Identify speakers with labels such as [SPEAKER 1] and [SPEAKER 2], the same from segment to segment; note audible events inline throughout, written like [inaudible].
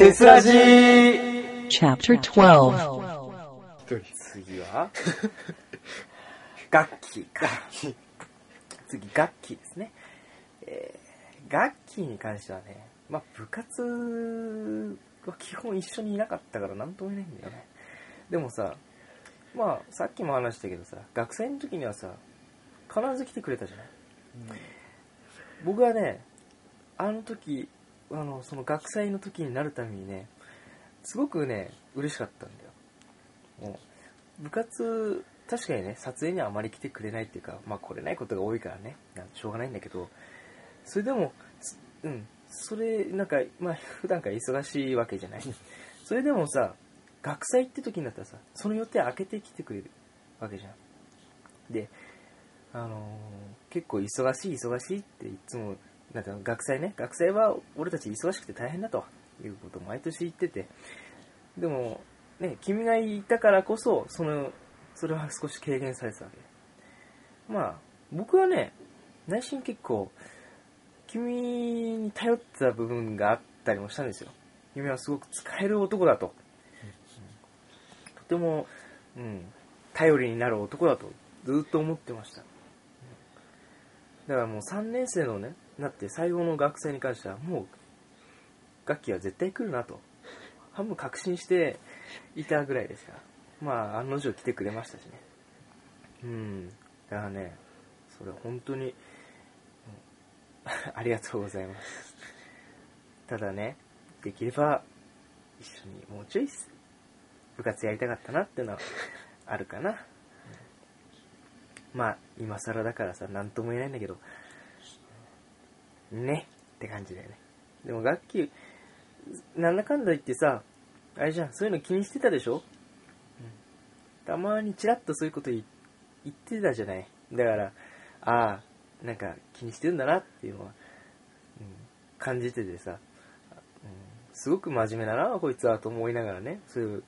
[SPEAKER 1] テスラジー
[SPEAKER 2] Chapter 12
[SPEAKER 3] 次は？[laughs] 楽器か。次、楽器ですね。えー楽器に関してはね、まあ部活は基本一緒にいなかったから何とも言えないんだよね。でもさ、まあさっきも話したけどさ、学生の時にはさ、必ず来てくれたじゃない？僕はね、あの時、あの、その学祭の時になるためにね、すごくね、嬉しかったんだよ。もう、部活、確かにね、撮影にはあまり来てくれないっていうか、まあ来れないことが多いからね、しょうがないんだけど、それでも、うん、それ、なんか、まあ普段から忙しいわけじゃない。[laughs] それでもさ、学祭って時になったらさ、その予定開けてきてくれるわけじゃん。で、あのー結構忙しい忙しいっていつもなんか学祭ね学祭は俺たち忙しくて大変だということを毎年言っててでもね君がいたからこそそのそれは少し軽減されてたわけ。まあ僕はね内心結構君に頼ってた部分があったりもしたんですよ。君はすごく使える男だと、とても、うん、頼りになる男だとずっと思ってました。だからもう3年生のねなって最後の学生に関してはもう楽器は絶対来るなと。半分確信していたぐらいですから。まあ案の定来てくれましたしね。うん。だからねそれ本当に [laughs] ありがとうございます。ただねできれば一緒にもうちょい部活やりたかったなっていうのはあるかな。まあ、今更だからさ、なんとも言えないんだけど、ね。って感じだよね。でも楽器、なんだかんだ言ってさ、あれじゃん、そういうの気にしてたでしょ、うん、たまにチラッとそういうこと言ってたじゃない？だから、ああ、なんか気にしてるんだなっていうのは、うん、感じててさ、うん、すごく真面目だな、こいつはと思いながらね、そういう、うん、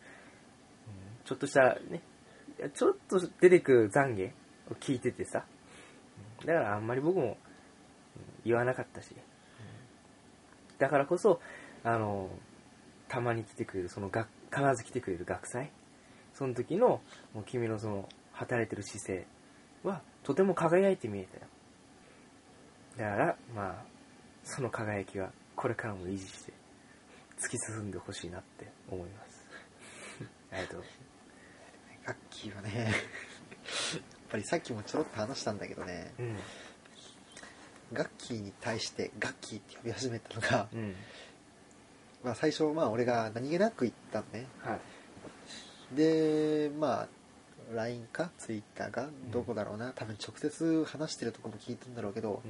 [SPEAKER 3] ちょっとしたね、ちょっと出てくる懺悔を聞いててさ、だからあんまり僕も言わなかったし、だからこそ、あの、たまに来てくれる、その学、必ず来てくれる学祭、その時の、もう君のその、働いてる姿勢は、とても輝いて見えたよ。だから、まあ、その輝きは、これからも維持して、突き進んでほしいなって思います。[laughs] ありがとう。
[SPEAKER 4] 楽器はね [laughs] やっぱりさっきもちょろっと話したんだけどね
[SPEAKER 3] うん。
[SPEAKER 4] 楽器に対して楽器って呼び始めたのが、
[SPEAKER 3] うん。
[SPEAKER 4] まあ、最初まあ俺が何気なく言ったのね
[SPEAKER 3] はい。
[SPEAKER 4] でまあ LINE か Twitter かどこだろうな、多分直接話してるとこも聞いたんだろうけど、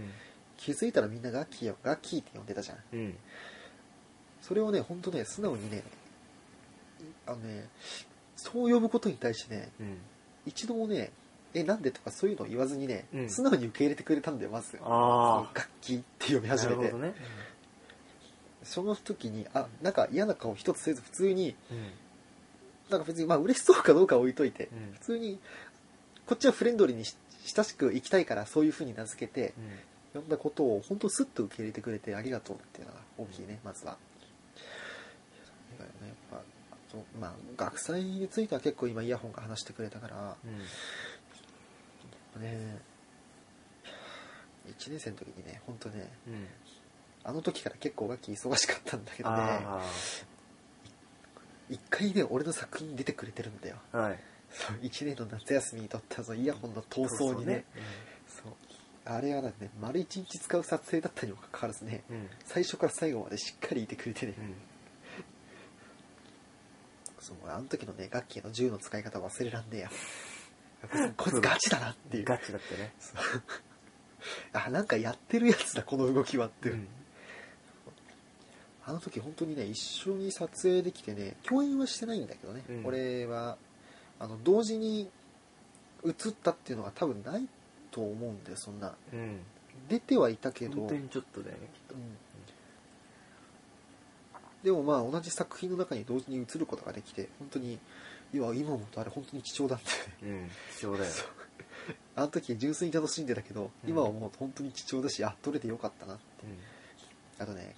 [SPEAKER 4] 気づいたらみんな楽器よ楽器って呼んでたじゃん
[SPEAKER 3] うん。うん。
[SPEAKER 4] それをねほんとね素直にねあのねそう呼ぶことに対してね
[SPEAKER 3] うん。
[SPEAKER 4] 一度もねえなんでとかそういうのを言わずにね、
[SPEAKER 3] うん
[SPEAKER 4] 素直に受け入れてくれたんだよまず
[SPEAKER 3] あ
[SPEAKER 4] 楽器って呼び
[SPEAKER 3] あ。
[SPEAKER 4] 始めて、
[SPEAKER 3] なるほどね。
[SPEAKER 4] その時にあなんか嫌な顔一つせず普通に
[SPEAKER 3] うん。
[SPEAKER 4] なんか別にまあ嬉しそうかどうかは置いといて、
[SPEAKER 3] うん
[SPEAKER 4] 普通にこっちはフレンドリーにし親しく生きたいからそういう風に名付けて
[SPEAKER 3] うん。
[SPEAKER 4] 呼んだことを本当スッと受け入れてくれてありがとうっていうのが大きいねまずは。だよねやっぱあとまあ学祭については結構今イヤホンが話してくれたから
[SPEAKER 3] うん。
[SPEAKER 4] ね1年生の時にね本当ね
[SPEAKER 3] うん。
[SPEAKER 4] あの時から結構楽器忙しかったんだけどね
[SPEAKER 3] あ
[SPEAKER 4] 一回ね俺の作品に出てくれてるんだよ
[SPEAKER 3] あ。はい。
[SPEAKER 4] そう1年の夏休みに撮ったそのイヤホンの闘争にねそうあれはなんね丸1日使う撮影だったにもかかわらずね
[SPEAKER 3] うん。うん。
[SPEAKER 4] 最初から最後までしっかりいてくれてね、
[SPEAKER 3] うん。
[SPEAKER 4] そうあの時のね楽器の銃の使い方忘れらんねえやこいつガチだなっていう。
[SPEAKER 3] ガチだったね。[laughs]
[SPEAKER 4] あなんかやってるやつだこの動きはって、
[SPEAKER 3] うん。
[SPEAKER 4] あの時本当にね一緒に撮影できてね共演はしてないんだけどね、
[SPEAKER 3] うん。
[SPEAKER 4] 俺はあの同時に映ったっていうのが多分ないと思うんだよそんな。
[SPEAKER 3] うん。
[SPEAKER 4] 出てはいたけど。
[SPEAKER 3] 本当にちょっとだよ。ね、きっと。
[SPEAKER 4] うん。でもまあ同じ作品の中に同時に映ることができて本当にいや今思うとあれ本当に貴重だったよね
[SPEAKER 3] うん。貴重だよ。
[SPEAKER 4] あの時純粋に楽しんでたけど、
[SPEAKER 3] うん。
[SPEAKER 4] 今思うと本当に貴重だしあ撮れてよかったなって。
[SPEAKER 3] うん。
[SPEAKER 4] あとね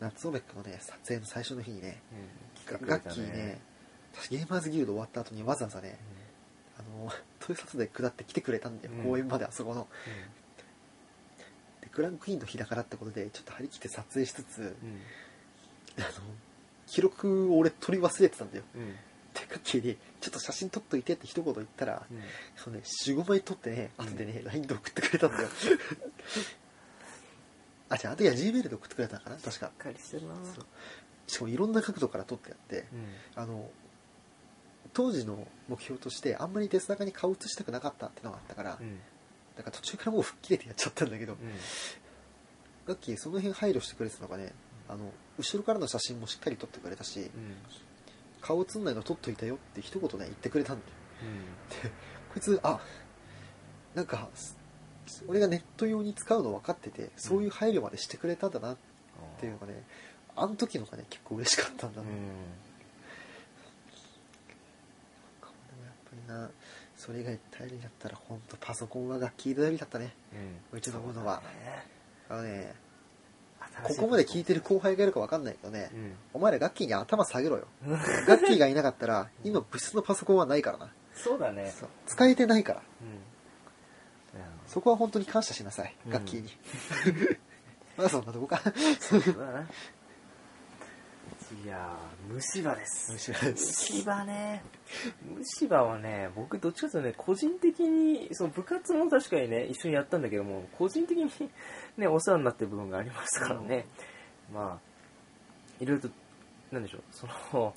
[SPEAKER 4] 夏オベックのね撮影の最初の日にね
[SPEAKER 3] うん。
[SPEAKER 4] ガッキーねゲーマーズギルド終わった後にわざわざねあのトイサツで下って来てくれたんだよ、
[SPEAKER 3] うん。
[SPEAKER 4] 公園まであそこの。でクランクイーンの日だからってことでちょっと張り切って撮影しつつあの記録を俺取り忘れてたんだよ
[SPEAKER 3] うん
[SPEAKER 4] でガッキーにちょっと写真撮っといてって一言言ったら
[SPEAKER 3] うん。
[SPEAKER 4] そのね45枚撮ってね
[SPEAKER 3] うん。
[SPEAKER 4] 後でね LINE で送ってくれたんだよ。[laughs] あじゃああの時は Gmail で送ってくれたのかな？確か。
[SPEAKER 3] しっかりしてるな。
[SPEAKER 4] そう。しかもいろんな角度から撮ってやって
[SPEAKER 3] うん。
[SPEAKER 4] あの当時の目標としてあんまり鉄中に顔映したくなかったってのがあったから、
[SPEAKER 3] うん。
[SPEAKER 4] だから途中からもう吹っ切れてやっちゃったんだけど、
[SPEAKER 3] うん。
[SPEAKER 4] ガッキーその辺配慮してくれてたのがねあの後ろからの写真もしっかり撮ってくれたし
[SPEAKER 3] うん
[SPEAKER 4] 顔映んないの撮っといたよって一言ね言ってくれたんだよ。
[SPEAKER 3] うん。
[SPEAKER 4] こいつあなんか俺がネット用に使うの分かっててそういう配慮までしてくれたんだなっていうのがねあの時のがね結構嬉しかったんだな、
[SPEAKER 3] うん。
[SPEAKER 4] でもやっぱりなそれ以外頼りだったら本当パソコンは楽器頼りだったね。
[SPEAKER 3] うん。
[SPEAKER 4] うちのものは。あのねここまで聞いてる後輩がいるか分かんないけどね。
[SPEAKER 3] うん。
[SPEAKER 4] お前ら楽器に頭下げろよ。
[SPEAKER 3] うん
[SPEAKER 4] 楽器がいなかったら今部室のパソコンはないからな。
[SPEAKER 3] そうだね。
[SPEAKER 4] 使えてないから。
[SPEAKER 3] うん。
[SPEAKER 4] そこは本当に感謝しなさい
[SPEAKER 3] うん。
[SPEAKER 4] 楽器に。[laughs] まだそんなとこか。
[SPEAKER 3] そうだな。いやー虫歯です。
[SPEAKER 4] 虫歯です。
[SPEAKER 3] 虫歯ね。虫歯はね僕どっちかというとね個人的にその部活も確かにね一緒にやったんだけども個人的にねお世話になってる部分がありますからね、まあいろいろとなんでしょうその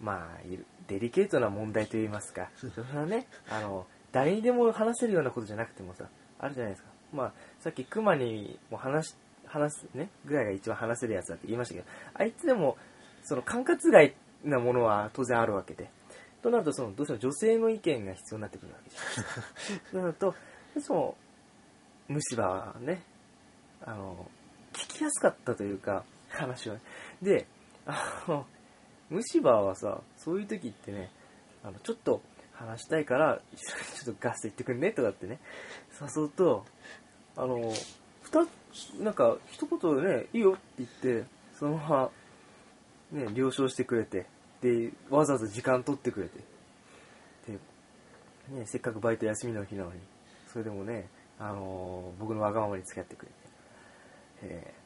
[SPEAKER 3] まあデリケートな問題といいますか。それはねあの誰にでも話せるようなことじゃなくてもさあるじゃないですか。まあさっきクマにも話し話すねぐらいが一番話せるやつだって言いましたけどあいつでもその管轄外なものは当然あるわけで。となるとそのどうしても女性の意見が必要になってくるわけじゃないですか。[laughs] となるとその虫歯はねあの聞きやすかったというか話をねであの虫歯はさそういう時ってねあのちょっと話したいから一緒にちょっとガス行ってくんねとかってね誘うとあの二つなんか一言でねいいよって言ってそのままね了承してくれてでわざわざ時間取ってくれて。で、ね、せっかくバイト休みの日なのにそれでもね、あの僕のわがままに付き合ってくれて、えー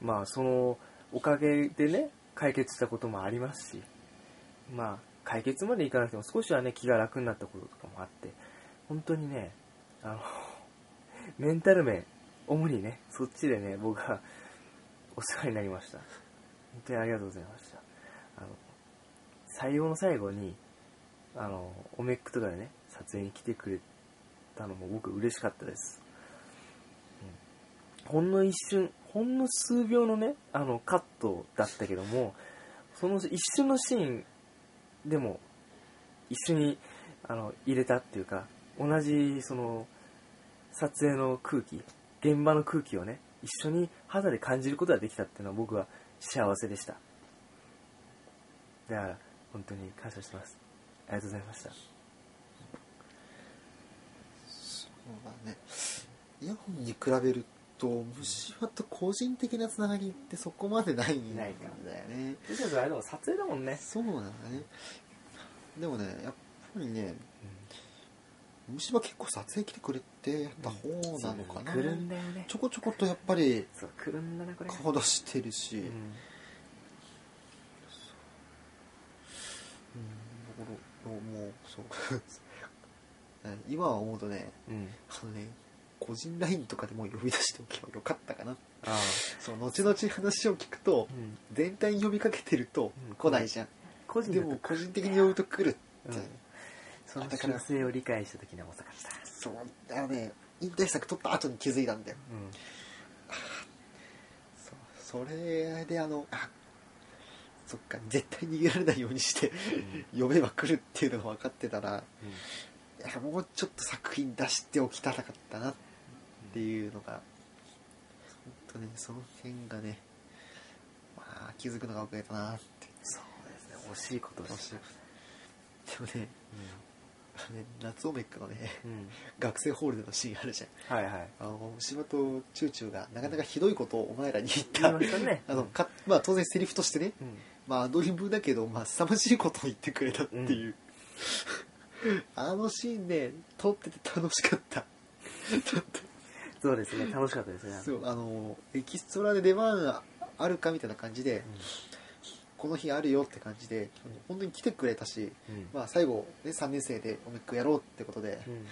[SPEAKER 3] まあそのおかげでね解決したこともありますしまあ解決までいかなくても少しはね気が楽になったこととかもあって本当にねあのメンタル面主にねそっちでね僕はお世話になりました。本当にありがとうございました。あの最後の最後にあのオメックとかでね撮影に来てくれたのも僕嬉しかったです、うん。ほんの一瞬ほんの数秒のねあのカットだったけどもその一瞬のシーンでも一緒にあの入れたっていうか同じその撮影の空気現場の空気をね一緒に肌で感じることができたっていうのは僕は幸せでした。だから本当に感謝してます。ありがとうございました。
[SPEAKER 4] そうだね。イヤホンに比べると虫歯と個人的なつながりってそこまでないんだよ
[SPEAKER 3] ないか。
[SPEAKER 4] ね
[SPEAKER 3] とりあえずあれでも撮影だもんね。
[SPEAKER 4] そうなんだね。でもねやっぱりね虫歯結構撮影来てくれてやった方なのかな、
[SPEAKER 3] 来るんだよね
[SPEAKER 4] ちょこちょことやっぱり
[SPEAKER 3] そう来るんだなこれ
[SPEAKER 4] 顔出してるし、
[SPEAKER 3] うん
[SPEAKER 4] うんだからもうそう今は思うとね
[SPEAKER 3] うん
[SPEAKER 4] あのね個人 LINE とかでも呼び出しておけばよかったかな
[SPEAKER 3] あ
[SPEAKER 4] そう後々話を聞くと、
[SPEAKER 3] うん、
[SPEAKER 4] 全体に呼びかけてると来ないじゃん、
[SPEAKER 3] 個人
[SPEAKER 4] でも個人的に呼ぶと来るって、
[SPEAKER 3] うんその習性を理解した時には遅かった。
[SPEAKER 4] そう。あのね引退作撮った後に気づいたんだよ。
[SPEAKER 3] うん。
[SPEAKER 4] そう。それであのあそっか絶対逃げられないようにして呼べば来るっていうのが分かってたらいやもうちょっと作品出しておきたかったなっていうのが本当ねその辺がねまあ気づくのが遅れたなって。
[SPEAKER 3] そうですね。惜しいことでした
[SPEAKER 4] でもねあね夏オメックのね
[SPEAKER 3] うん。
[SPEAKER 4] 学生ホールでのシーンあるじゃん。
[SPEAKER 3] はいはい。
[SPEAKER 4] あの島とチューチューがなかなかひどいことをお前らに言った
[SPEAKER 3] ね。[laughs]
[SPEAKER 4] あのかまあ当然セリフとしてね。
[SPEAKER 3] うん。
[SPEAKER 4] まあアドリブだけどまあ凄まじいことを言ってくれたっていう、あのシーンね撮ってて楽しかった。
[SPEAKER 3] そうですね楽しかったですね。
[SPEAKER 4] そうあのエキストラで出番あるかみたいな感じで、この日あるよって感じで本当に来てくれたし、
[SPEAKER 3] うん。
[SPEAKER 4] まあ、最後、ね、3年生でオメックやろうってことで、
[SPEAKER 3] うん。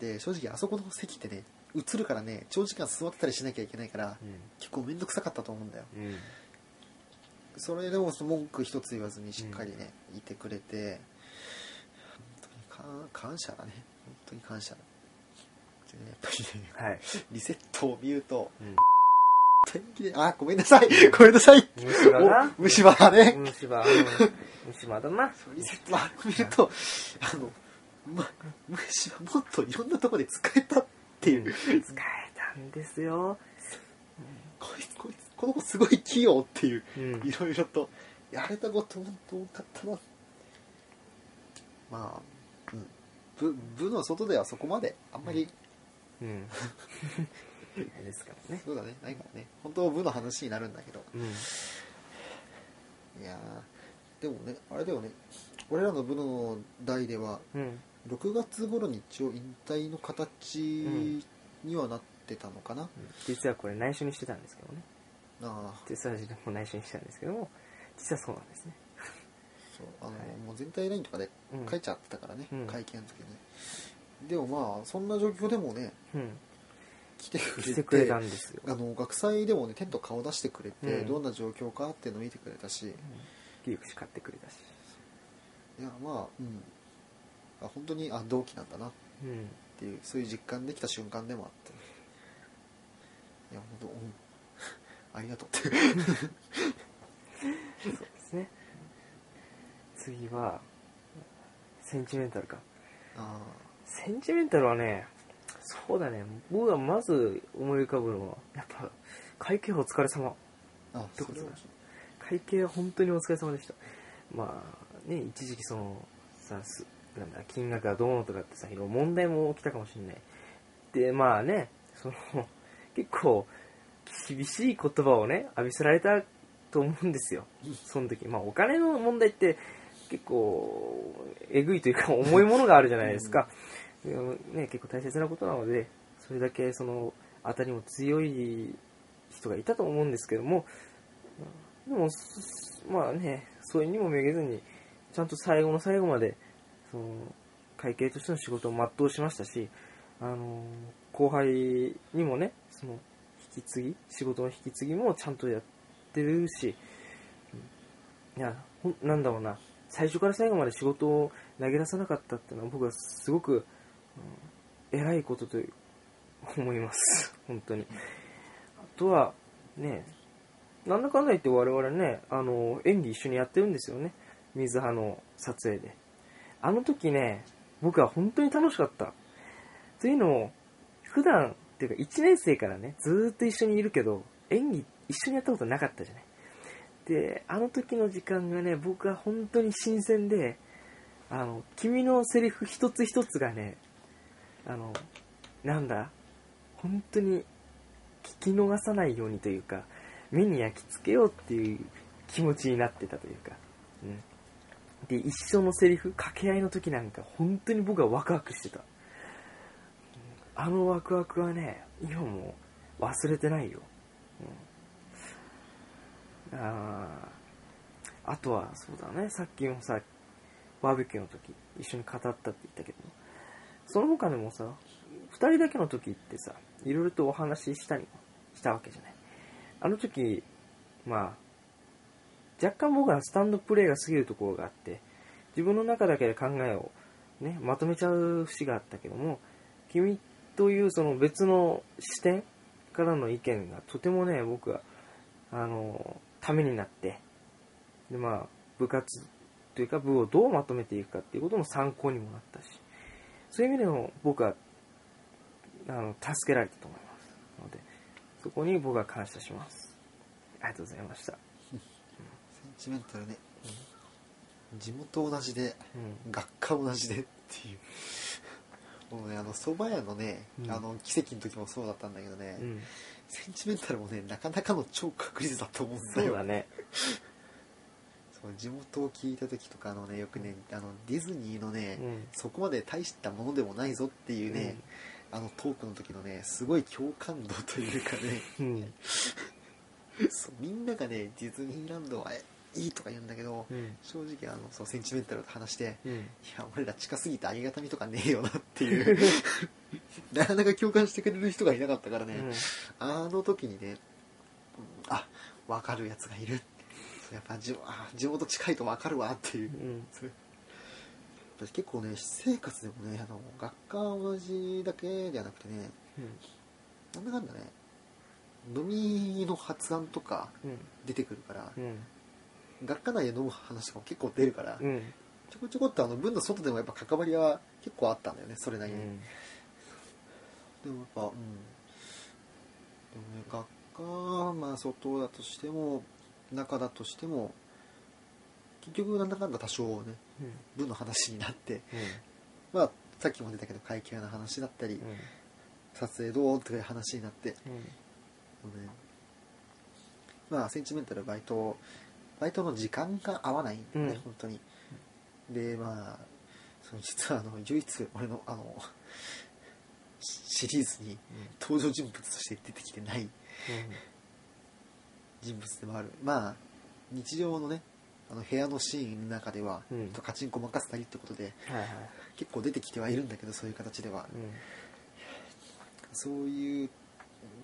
[SPEAKER 4] で正直あそこの席ってね映るからね長時間座ってたりしなきゃいけないから結構面倒くさかったと思うんだよ。
[SPEAKER 3] うん。うん
[SPEAKER 4] それでもその文句一つ言わずにしっかりね、いてくれて本当に感感謝だね。本当に感謝。でねやっぱりね
[SPEAKER 3] はい。
[SPEAKER 4] リセットを見ると
[SPEAKER 3] うん
[SPEAKER 4] 天気であごめんなさい。ごめんなさい。
[SPEAKER 3] 虫歯な。
[SPEAKER 4] お虫歯だね、
[SPEAKER 3] 虫歯。うん。虫歯だな。
[SPEAKER 4] リセットを見るとあのま虫歯もっといろんなところで使えたっていう、
[SPEAKER 3] 使えたんですよ。
[SPEAKER 4] こいつこいつこの子すごい器用っていう
[SPEAKER 3] うん。
[SPEAKER 4] いろいろとやれたこと本当多かったなまあ、うん、部部の外ではそこまであんまり、
[SPEAKER 3] うん [laughs] ですからね。
[SPEAKER 4] そうだね。ないからね。本当部の話になるんだけど。
[SPEAKER 3] うん。
[SPEAKER 4] いやーでもねあれだよね。俺らの部の代では
[SPEAKER 3] うん。
[SPEAKER 4] 6月頃に一応引退の形にはなってたのかな、
[SPEAKER 3] 実はこれ内緒にしてたんですけどね。
[SPEAKER 4] ああ
[SPEAKER 3] 実際自分も内緒にしてたんですけども実はそうなんですね。
[SPEAKER 4] そうあの、
[SPEAKER 3] はい。
[SPEAKER 4] もう全体ラインとかで
[SPEAKER 3] うん。
[SPEAKER 4] 書いちゃってたからね、
[SPEAKER 3] うん。
[SPEAKER 4] 会見の時に。でもまあそんな状況でもね
[SPEAKER 3] うん
[SPEAKER 4] 来てくれて
[SPEAKER 3] してくれたんですよ
[SPEAKER 4] あの学祭でもねテント顔出してくれて、
[SPEAKER 3] うん。
[SPEAKER 4] どんな状況かっていうのを見てくれたし。
[SPEAKER 3] ギリクシ買ってくれたし。
[SPEAKER 4] いやまあうん。あ本当にあ同期なんだなっ
[SPEAKER 3] うん
[SPEAKER 4] ていうそういう実感できた瞬間でもあって。いや本当うん。[laughs] ありがとう。って
[SPEAKER 3] そうですね。次はセンチメンタルか。
[SPEAKER 4] あ
[SPEAKER 3] センチメンタルはねそうだね。僕がまず思い浮かぶのはやっぱ会計お疲れ様。
[SPEAKER 4] ーあ
[SPEAKER 3] どこ
[SPEAKER 4] それは
[SPEAKER 3] 会計は本当にお疲れ様でした。まあね一時期そのさすなんだ金額がどうのとかってさいろいろ問題も起きたかもしれない。でまあねその結構厳しい言葉をね浴びせられたと思うんですよ。その時。まあお金の問題って結構えぐいというか重いものがあるじゃないですか、ね、結構大切なことなのでそれだけその当たりも強い人がいたと思うんですけどもでもまあねそれにもめげずにちゃんと最後の最後までその会計としての仕事を全うしましたしあの後輩にもねその引き継ぎ仕事の引き継ぎもちゃんとやってるしいやほなんだろうな最初から最後まで仕事を投げ出さなかったっていうのは僕はすごく、うん。偉いことと思います。[laughs] 本当に。あとはねなんだかんだ言って我々ねあの演技一緒にやってるんですよね。水葉の撮影で。あの時ね僕は本当に楽しかった。というのも普段っていうか1年生からねずっと一緒にいるけど演技一緒にやったことなかったじゃない。であの時の時間がね僕は本当に新鮮であの君のセリフ一つ一つがねあのなんだ？本当に聞き逃さないようにというか目に焼き付けようっていう気持ちになってたというか、うん、で一緒のセリフ掛け合いの時なんか本当に僕はワクワクしてた。あのワクワクはね今も忘れてないよ、うん、ああとはそうだね。さっきもさバーベキューの時一緒に語ったって言ったけど。その他でもさ2人だけの時ってさいろいろとお話ししたりもしたわけじゃない。あの時まあ若干僕らスタンドプレーが過ぎるところがあって自分の中だけで考えをねまとめちゃう節があったけども君というその別の視点からの意見がとてもね僕はあのためになってでまあ部活というか部をどうまとめていくかっていうことの参考にもなったし。そういう意味でも僕はあの助けられたと思いますのでそこに僕は感謝します。ありがとうございました、
[SPEAKER 4] センチメンタルね、地元同じで
[SPEAKER 3] うん。
[SPEAKER 4] 学科同じでっていう。もうねあの蕎麦屋のね、
[SPEAKER 3] うん。
[SPEAKER 4] あの奇跡の時もそうだったんだけどね、
[SPEAKER 3] うん。
[SPEAKER 4] センチメンタルもねなかなかの超確率だと思うんだよ。
[SPEAKER 3] そうだね
[SPEAKER 4] そう地元を聞いた時とかあのねよくねあのディズニーのね、
[SPEAKER 3] うん。
[SPEAKER 4] そこまで大したものでもないぞっていうね、あのトークの時のねすごい共感度というかね。
[SPEAKER 3] うん。[laughs]
[SPEAKER 4] そうみんながねディズニーランドはいいとか言うんだけど、
[SPEAKER 3] うん。
[SPEAKER 4] 正直あのそうセンチメンタルと話して、
[SPEAKER 3] うん。
[SPEAKER 4] いや俺ら近すぎてありがたみとかねえよなっていう。[laughs] [laughs] なかなか共感してくれる人がいなかったからね、あの時にね、うんあ分かるやつがいるそうやっぱじあ地元近いと分かるわっていう。
[SPEAKER 3] うん。
[SPEAKER 4] 結構ね私生活でもねあの学科同じだけじゃなくてねなんだかんだね飲みの発案とか
[SPEAKER 3] うん。
[SPEAKER 4] 出てくるから、
[SPEAKER 3] うん。
[SPEAKER 4] 学科内で飲む話とかも結構出るから、
[SPEAKER 3] うん。
[SPEAKER 4] ちょこちょこっとあの文の外でもやっぱ関わりは結構あったんだよねそれなりに、でもやっぱうん。でもね学科まあ外だとしても中だとしても結局なんだかんだ多少ね
[SPEAKER 3] うん。
[SPEAKER 4] 文の話になって
[SPEAKER 3] うん。
[SPEAKER 4] まあさっきも出たけど会計の話だったり、撮影どうとかいう話になって、
[SPEAKER 3] うん。
[SPEAKER 4] ねまあセンチメンタルバイトバイトの時間が合わないんだよね、
[SPEAKER 3] うん。
[SPEAKER 4] 本当に。でまあその実はあの唯一俺のあのシシリーズに登場人物として出てきてない人物でもある。まあ日常のねあの部屋のシーンの中では、
[SPEAKER 3] うん。
[SPEAKER 4] カチンコ任せたりってことで
[SPEAKER 3] はいはい。
[SPEAKER 4] 結構出てきてはいるんだけどそういう形では、
[SPEAKER 3] うん。
[SPEAKER 4] そういう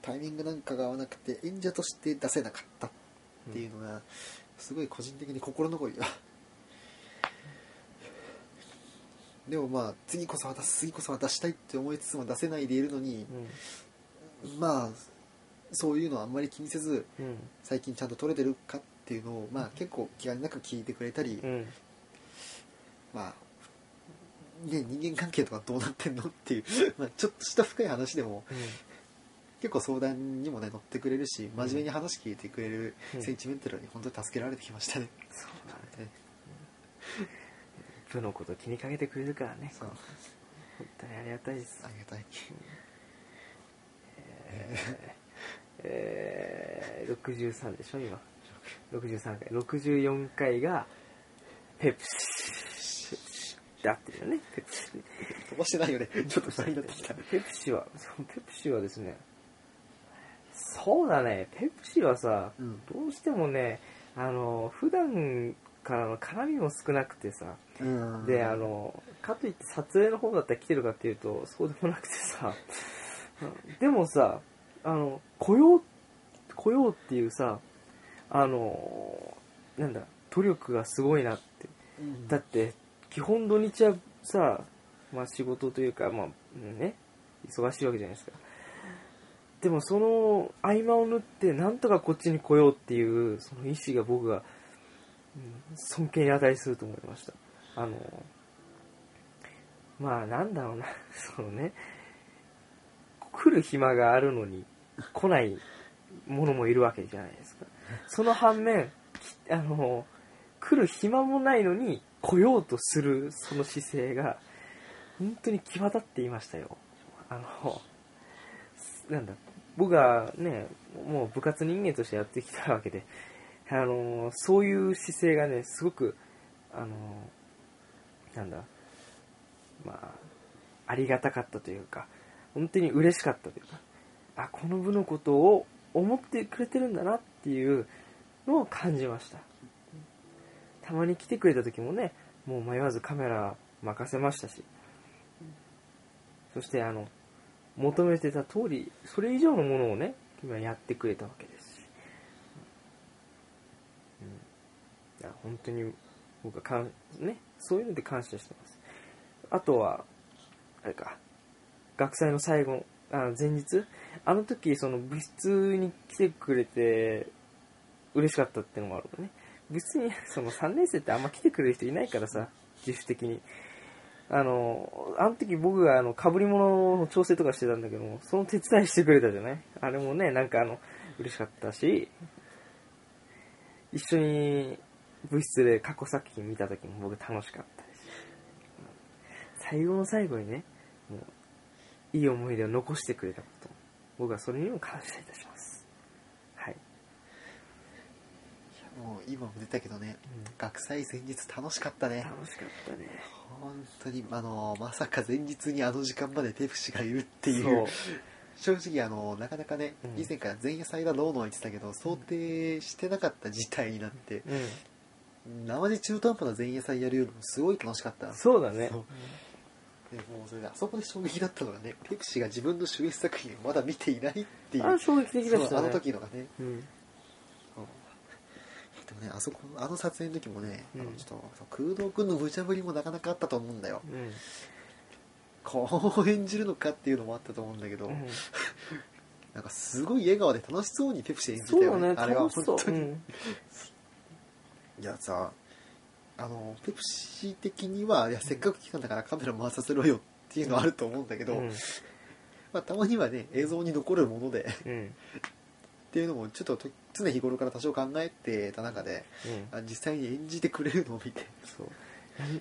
[SPEAKER 4] タイミングなんかが合わなくて演者として出せなかったっていうのがすごい個人的に心残りだでもまあ次こそは出す次こそは出したいって思いつつも出せないでいるのにまあそういうのはあんまり気にせず
[SPEAKER 3] うん。うん
[SPEAKER 4] 最近ちゃんと撮れてるかっていうのをまあ結構気兼ねなく聞いてくれたり、
[SPEAKER 3] うん。
[SPEAKER 4] まあね、人間関係とかどうなってんのっていう、[laughs] まあ、ちょっとした深い話でも結構相談にもね乗ってくれるし真面目に話聞いてくれる
[SPEAKER 3] うん。
[SPEAKER 4] センチメンタルに本当に助けられてきましたね、
[SPEAKER 3] そうだね。
[SPEAKER 4] ね
[SPEAKER 3] 部のこと気にかけてくれるからね。
[SPEAKER 4] そう。
[SPEAKER 3] 本当にありがたいです。
[SPEAKER 4] ありがたい。
[SPEAKER 3] えー、63でしょ今。63回。64回がペプシで合ってるよね。ペプシ
[SPEAKER 4] 飛ばしてないよね。ちょっと下になってきた。
[SPEAKER 3] ペプシはペプシはですねそうだね。ペプシはさ、
[SPEAKER 4] うん。
[SPEAKER 3] どうしてもねあの普段からの絡みも少なくてさ。
[SPEAKER 4] うん。
[SPEAKER 3] であのかといって撮影の方だったら来てるかっていうとそうでもなくてさ。[laughs] でもさあの来よう来ようっていうさあのなんだ努力がすごいなって。
[SPEAKER 4] うん。
[SPEAKER 3] だって基本土日はさ、まあ、仕事というかまあうんね忙しいわけじゃないですか。でもその合間を縫ってなんとかこっちに来ようっていうその意志が僕が、うん尊敬に値すると思いました。あのまあなんだろうな [laughs] そのね来る暇があるのに来ないものもいるわけじゃないですか。その反面あの来る暇もないのに来ようとするその姿勢が本当に際立っていましたよ。あのなんだ僕がねもう部活人間としてやってきたわけであのそういう姿勢がねすごくあのなんだまあありがたかったというか本当に嬉しかったというかあこの部のことを思ってくれてるんだなっていうのを感じました。たまに来てくれた時もねもう迷わずカメラ任せましたし。そしてあの求めてた通りそれ以上のものをね今やってくれたわけですし、うん、いや本当に僕はかん、ね、そういうので感謝してます。あとはあれか学祭の最後あ前日あの時その部室に来てくれて嬉しかったってのもあるのね。別にその3年生ってあんま来てくれる人いないからさ自主的に。あのあの時僕があの被り物の調整とかしてたんだけどもその手伝いしてくれたじゃない？あれもねなんかあの嬉しかったし一緒に部室で過去作品見た時も僕楽しかったです最後の最後にねもういい思い出を残してくれたこと。僕はそれにも感謝いたします。はい、
[SPEAKER 4] もう今も出たけどね
[SPEAKER 3] うん。
[SPEAKER 4] 学祭前日楽しかったね。
[SPEAKER 3] 楽しかったね。
[SPEAKER 4] 本当にあのまさか前日にあの時間までペプシがいるってい
[SPEAKER 3] そう。
[SPEAKER 4] う正直あのなかなかね、
[SPEAKER 3] うん。
[SPEAKER 4] 以前から前夜祭だどうのは言ってたけど想定してなかった事態になって
[SPEAKER 3] うん。
[SPEAKER 4] 生で中途半端な前夜祭やるよりもすごい楽しかった。
[SPEAKER 3] そうだね
[SPEAKER 4] でもうそれであそこで衝撃だったのがねペプシが自分の主演作品をまだ見ていないっていう
[SPEAKER 3] あ衝撃的でしたね。
[SPEAKER 4] あの時のがね。
[SPEAKER 3] うん。
[SPEAKER 4] でもねあそこあの撮影の時もね、あの
[SPEAKER 3] うん
[SPEAKER 4] ちょっと空洞君の無茶ぶりもなかなかあったと思うんだよ。
[SPEAKER 3] うん。
[SPEAKER 4] こう演じるのかっていうのもあったと思うんだけど、
[SPEAKER 3] うん。[laughs]
[SPEAKER 4] なんかすごい笑顔で楽しそうにペプシ演じたよ
[SPEAKER 3] ね。
[SPEAKER 4] ねあれは本当に、
[SPEAKER 3] うん。
[SPEAKER 4] いやさあのペプシ的にはいやせっかく期間だからカメラ回させろよっていうのはあると思うんだけど、
[SPEAKER 3] うん。
[SPEAKER 4] まあ、たまにはね映像に残るものでっ
[SPEAKER 3] うん。
[SPEAKER 4] ていうのもちょっとと常日頃から多少考えてた中で
[SPEAKER 3] うん。
[SPEAKER 4] あ実際に演じてくれるのを見て。
[SPEAKER 3] そう。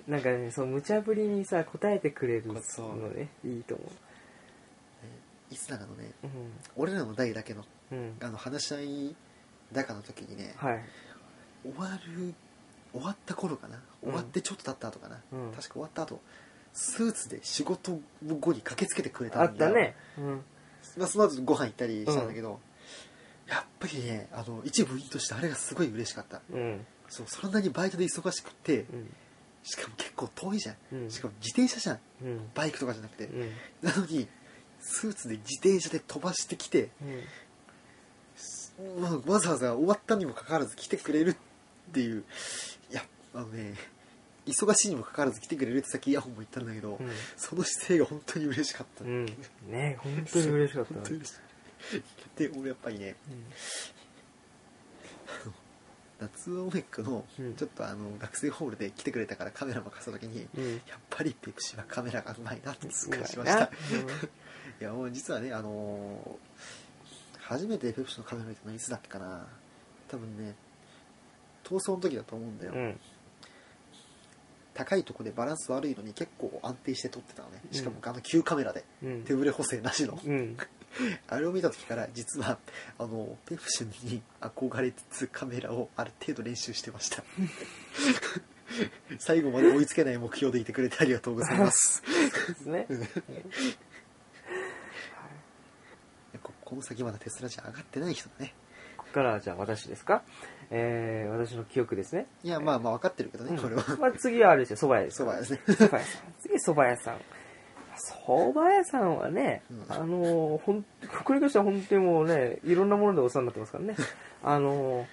[SPEAKER 3] なんかねそう無茶ぶりにさ答えてくれるの
[SPEAKER 4] そう
[SPEAKER 3] ね。いいと思
[SPEAKER 4] いつだかのね
[SPEAKER 3] う
[SPEAKER 4] 俺らの代だけの
[SPEAKER 3] うんうん。
[SPEAKER 4] あの話し合いだかの時にね
[SPEAKER 3] はい。
[SPEAKER 4] 終わる終わった頃かな。終わってちょっと経った後かな、
[SPEAKER 3] うん。
[SPEAKER 4] 確か終わった後スーツで仕事後に駆けつけてくれた
[SPEAKER 3] あ
[SPEAKER 4] んだよ
[SPEAKER 3] ったね。うん。
[SPEAKER 4] まあ、その後ご飯行ったりしたんだけど、やっぱりねあの一部員としてあれがすごい嬉しかった。
[SPEAKER 3] うん。
[SPEAKER 4] そうそんなにバイトで忙しくて
[SPEAKER 3] うん。
[SPEAKER 4] しかも結構遠いじゃん、
[SPEAKER 3] うん。
[SPEAKER 4] しかも自転車じゃん。
[SPEAKER 3] うん。
[SPEAKER 4] バイクとかじゃなくて、
[SPEAKER 3] うん。
[SPEAKER 4] なのにスーツで自転車で飛ばしてきて、まあ、わざわざ終わったにもかかわらず来てくれるっていう。いやあのね忙しいにもかかわらず来てくれるってさっきイヤホンも言ったんだけど、
[SPEAKER 3] うん。
[SPEAKER 4] その姿勢が本当に嬉しかった、
[SPEAKER 3] うん。ね本当に嬉しかった。
[SPEAKER 4] 本当に嬉しいで俺やっぱりね夏オメックの
[SPEAKER 3] うん。
[SPEAKER 4] ちょっとあの学生ホールで来てくれたからカメラ任せた時に、
[SPEAKER 3] うん。
[SPEAKER 4] やっぱりペプシはカメラがうまいなって痛感しました。[laughs] い。やもう実はねあのー初めてペプシのカメラ見たのいつだっけかな。多分ね逃走の時だと思うんだよ、
[SPEAKER 3] うん。
[SPEAKER 4] 高いとこでバランス悪いのに結構安定して撮ってたのね。しかも
[SPEAKER 3] うん
[SPEAKER 4] あの急カメラで。
[SPEAKER 3] うん。
[SPEAKER 4] 手ぶれ補正なしの、
[SPEAKER 3] うん。[laughs]
[SPEAKER 4] あれを見た時から実はあのペプシに憧れつつカメラをある程度練習してました。[laughs] 最後まで追いつけない目標でいてくれてありがとうございます。
[SPEAKER 3] ですね。
[SPEAKER 4] ここの先まだテスラじゃ上がってない人だね
[SPEAKER 3] からはじゃあ私ですか？えー、私の記憶ですね。
[SPEAKER 4] いやまあまあ分かってるけどね、
[SPEAKER 3] うん。
[SPEAKER 4] これは。
[SPEAKER 3] まあ次はあれですよ。蕎麦屋です
[SPEAKER 4] そばですね
[SPEAKER 3] 蕎麦屋さん。次 [laughs] 蕎麦屋さん。蕎麦屋さんはね、
[SPEAKER 4] うん。
[SPEAKER 3] あのーほんこれに関しては本当にもうねいろんなものでお世話になってますからね。[laughs] あのー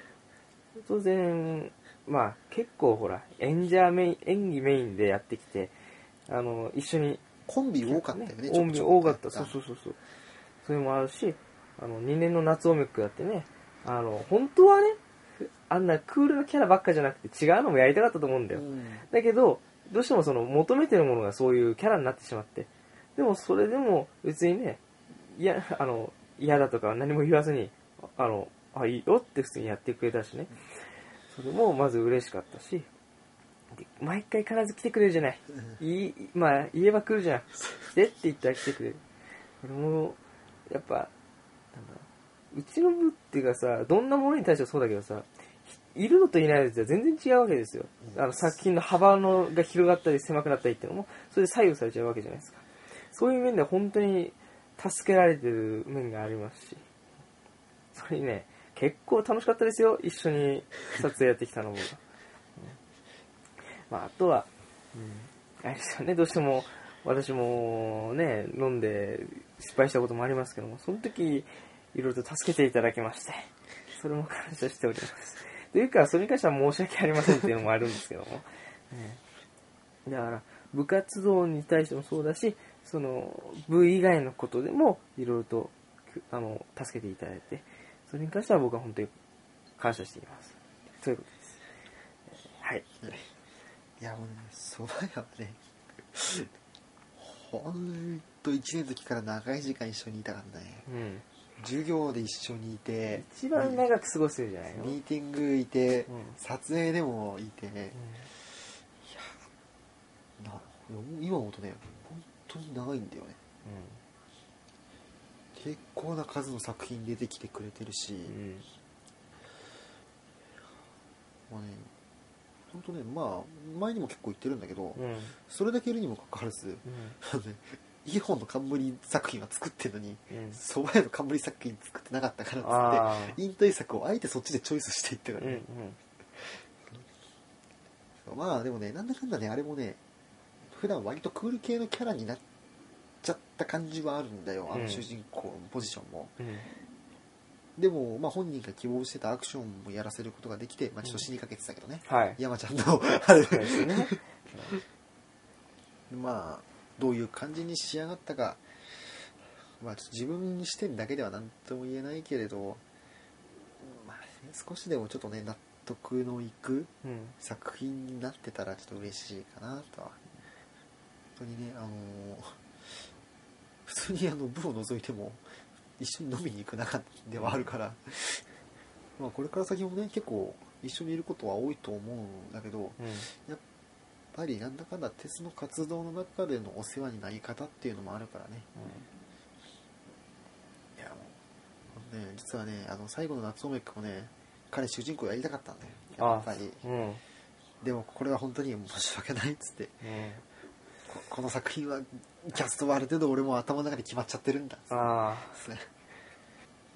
[SPEAKER 3] 当然まあ結構ほら演者メイン演技メインでやってきてあのー一緒に
[SPEAKER 4] コンビ多かったよね
[SPEAKER 3] ね
[SPEAKER 4] ちょこちょこ
[SPEAKER 3] 多かった。そうそうそうそう。それもあるしあの2年の夏オメックだってねあの本当はねあんなクールなキャラばっかじゃなくて違うのもやりたかったと思うんだよ、
[SPEAKER 4] うん。
[SPEAKER 3] だけどどうしてもその求めてるものがそういうキャラになってしまって。でもそれでも別にねいやあの嫌だとか何も言わずにあのあいいよって普通にやってくれたしね。それもまず嬉しかったしで毎回必ず来てくれるじゃない。いいまあ言えば来るじゃん。来てって言ったら来てくれる。これもやっぱなんだうちの部っていうかさどんなものに対してもそうだけどさいるのといないのとは全然違うわけですよ、あの作品の幅のが広がったり狭くなったりっていうのもそれで左右されちゃうわけじゃないですか。そういう面では本当に助けられてる面がありますし。それにね結構楽しかったですよ。一緒に撮影やってきたのも、うん。まああとは、うん、あれですよね。どうしても私もね飲んで失敗したこともありますけどもその時いろいろと助けていただきましてそれも感謝しております。というかそれに関しては申し訳ありませんっていうのもあるんですけども、ねだから部活動に対してもそうだしその部以外のことでもいろいろとあの助けていただいてそれに関しては僕は本当に感謝しています。ということです。はい。
[SPEAKER 4] いやもうねそば屋はね [laughs] ほんと1年の時から長い時間一緒にいたからね。
[SPEAKER 3] うん
[SPEAKER 4] 授業で一緒にいて
[SPEAKER 3] 一番長く過ごせるじゃないの、
[SPEAKER 4] ミーティングいて、
[SPEAKER 3] うん。
[SPEAKER 4] 撮影でもいて、
[SPEAKER 3] うん。
[SPEAKER 4] な今思うとね本当に長いんだよね。結構な数の作品出てきてくれてるし、
[SPEAKER 3] うん。うん
[SPEAKER 4] まあね本当ねまあ前にも結構言ってるんだけど、
[SPEAKER 3] うん。
[SPEAKER 4] それだけいるにもかかわらず
[SPEAKER 3] うん。
[SPEAKER 4] あのねイヤホンの冠作品は作ってんのに
[SPEAKER 3] うん。
[SPEAKER 4] 蕎麦屋の冠作品作ってなかったからっつ
[SPEAKER 3] あ
[SPEAKER 4] って引退作をあえてそっちでチョイスしていったか
[SPEAKER 3] ーうん
[SPEAKER 4] らね、まあでもねなんだかんだねあれもね普段割とクール系のキャラになっちゃった感じはあるんだよあ
[SPEAKER 3] うん。
[SPEAKER 4] の主人公のポジションも、
[SPEAKER 3] うん。うん
[SPEAKER 4] でも、まあ、本人が希望してたアクションもやらせることができて、まあ、ちょっと死にかけてたけどね、
[SPEAKER 3] はい。
[SPEAKER 4] 山ちゃんのあれ。
[SPEAKER 3] ですね。[laughs]
[SPEAKER 4] まあどういう感じに仕上がったかまあちょっと自分視点だけでは何とも言えないけれど、まあね、少しでもちょっとね納得のいく
[SPEAKER 3] うん。
[SPEAKER 4] 作品になってたらちょっと嬉しいかなとは。本当にねあの普通にあの部を除いても一緒に飲みに行く仲ではあるからまあこれから先もね結構一緒にいることは多いと思うんだけど
[SPEAKER 3] うん。
[SPEAKER 4] やっぱりなんだかんだ鉄の活動の中でのお世話になり方っていうのもあるからね。いやもうね実はねあの最後の夏オメックもね彼主人公やりたかったんだよ。やっぱり。
[SPEAKER 3] うんうん。
[SPEAKER 4] でもこれは本当に申し訳ないっつって。
[SPEAKER 3] うん。
[SPEAKER 4] ここの作品はキャストはある程度俺も頭の中で決まっちゃってるんだ
[SPEAKER 3] あ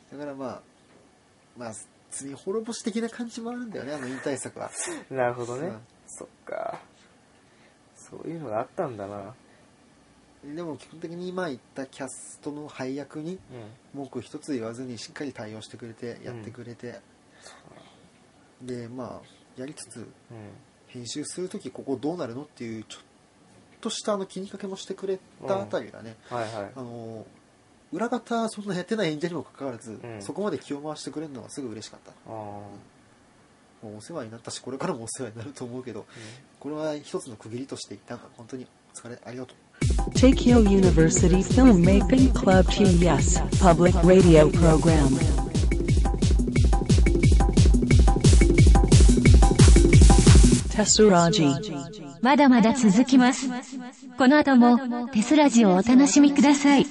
[SPEAKER 4] だからまあまあ罪滅ぼし的な感じもあるんだよねあの引退作は。
[SPEAKER 3] あなるほどね。
[SPEAKER 4] う。ん
[SPEAKER 3] そっかそういうのがあったんだな。
[SPEAKER 4] でも基本的に今言ったキャストの配役に
[SPEAKER 3] うん。
[SPEAKER 4] 文句一つ言わずにしっかり対応してくれてやってくれて、でまあやりつつ
[SPEAKER 3] うん。
[SPEAKER 4] 編集する時ここどうなるのっていうちょっとしたあの気にかけもしてくれたあたりがね、
[SPEAKER 3] はいはい。
[SPEAKER 4] あの裏方そんなやってない演者にもかかわらず、
[SPEAKER 3] ん。
[SPEAKER 4] そこまで気を回してくれるのがすぐ嬉しかったお世話になったしこれからもお世話になると思うけどこれは一つの区切りとして一旦本当にお疲れありがとう
[SPEAKER 2] Tokyo University Filmmaking Club TES Public Radio Program.
[SPEAKER 5] まだまだ続きます。この後もテスラジをお楽しみください。